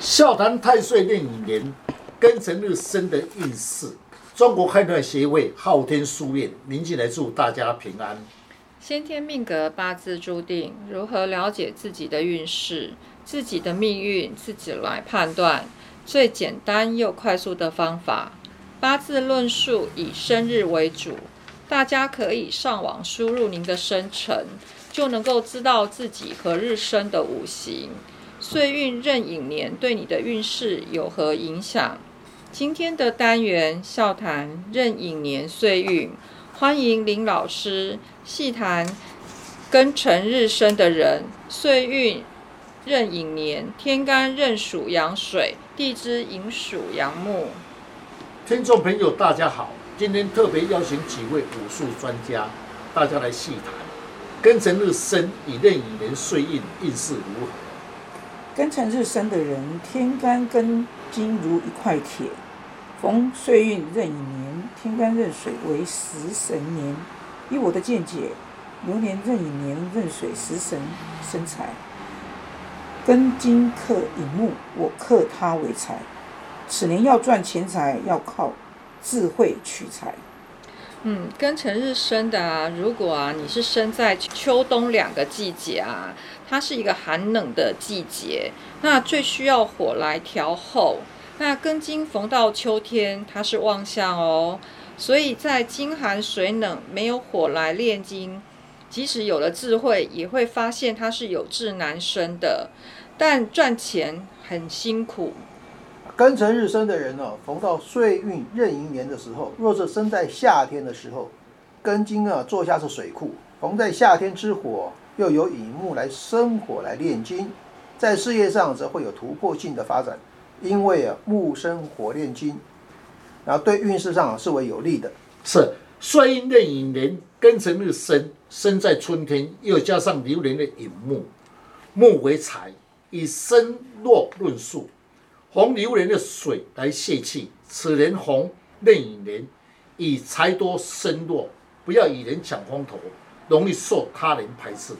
笑谈太岁令五年庚辰日生的运势。中国开团协会昊天书院，您进来祝大家平安。先天命格八字注定，如何了解自己的运势、自己的命运，自己来判断。最简单又快速的方法，八字论述以生日为主，大家可以上网输入您的生辰，就能够知道自己何日生的五行。岁运壬寅年对你的运势有何影响？今天的单元笑谈壬寅年岁运，欢迎林老师细谈庚辰日生的人，岁运壬寅年，天干壬属阳水，地支寅属阳木。听众朋友，大家好，今天特别邀请几位武术专家，大家来细谈庚辰日生以壬寅年岁运运势如何？庚辰日生的人，天干跟金如一块铁，逢岁运壬寅年，天干壬水为食神年。以我的见解，流年壬寅年壬水食神生财，庚金克寅木，我克他为财。此年要赚钱财，要靠智慧取财。嗯，庚辰日生的啊，如果啊你是生在秋冬两个季节啊，它是一个寒冷的季节，那最需要火来调候。那庚金逢到秋天，它是旺相哦，所以在金寒水冷，没有火来炼金，即使有了智慧，也会发现它是有志难伸的，但赚钱很辛苦。庚辰日生的人呢，逢到岁运壬寅年的时候，若是生在夏天的时候，庚金啊坐下是水库，逢在夏天之火，又有乙木来生火来炼金，在事业上则会有突破性的发展，因为啊木生火炼金，然后对运势上是为有利的。是岁运壬寅年庚辰日生，生在春天，又加上流年的寅木，木为财，以生弱论述。红流年的水来泄气，此年红壬寅年，以财多身弱，不要与人抢风头，容易受他人排斥。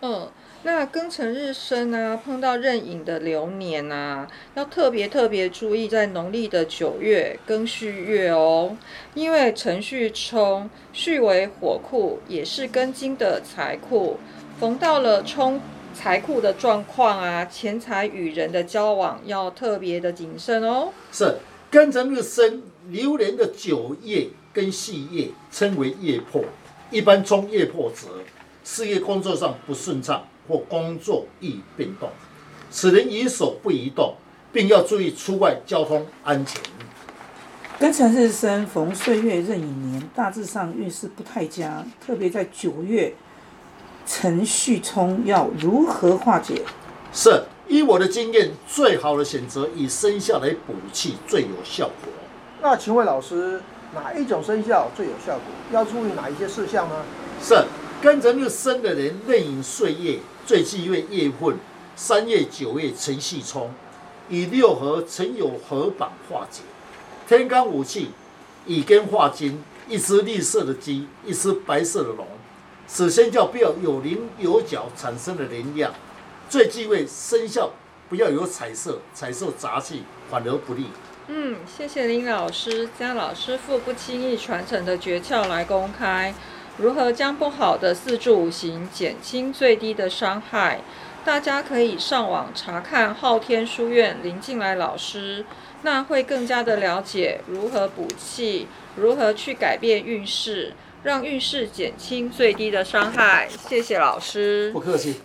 嗯，那庚辰日生啊，碰到壬寅的流年啊，要特别特别注意，在农历的九月庚戌月哦，因为辰戌冲，戌为火库，也是庚金的财库，逢到了冲。财库的状况啊，钱财与人的交往要特别的谨慎哦。是庚辰日生流年的九月跟细月称为月破，一般冲月破者，事业工作上不顺畅或工作易变动，此人宜手不宜动，并要注意出外交通安全。庚辰日生逢岁月壬寅年，大致上运势不太佳，特别在九月。程序冲要如何化解？是依我的经验，最好的选择以生肖来补气最有效果。那请问老师，哪一种生肖最有效果？要注意哪一些事项呢？是庚辰日生的人，壬寅岁月最忌月夜混，三月九月辰戌冲，以六合辰酉合板化解。天干五气以根化金，一只绿色的鸡，一只白色的龙。此生肖不要有棱有角产生的能量，最忌讳生肖不要有彩色，彩色杂气反而不利。嗯，谢谢林老师将老师傅不轻易传承的诀窍来公开，如何将不好的四柱五行减轻最低的伤害？大家可以上网查看昊天书院林静来老师，那会更加的了解如何补气，如何去改变运势。让运势减轻最低的伤害，谢谢老师。不客气。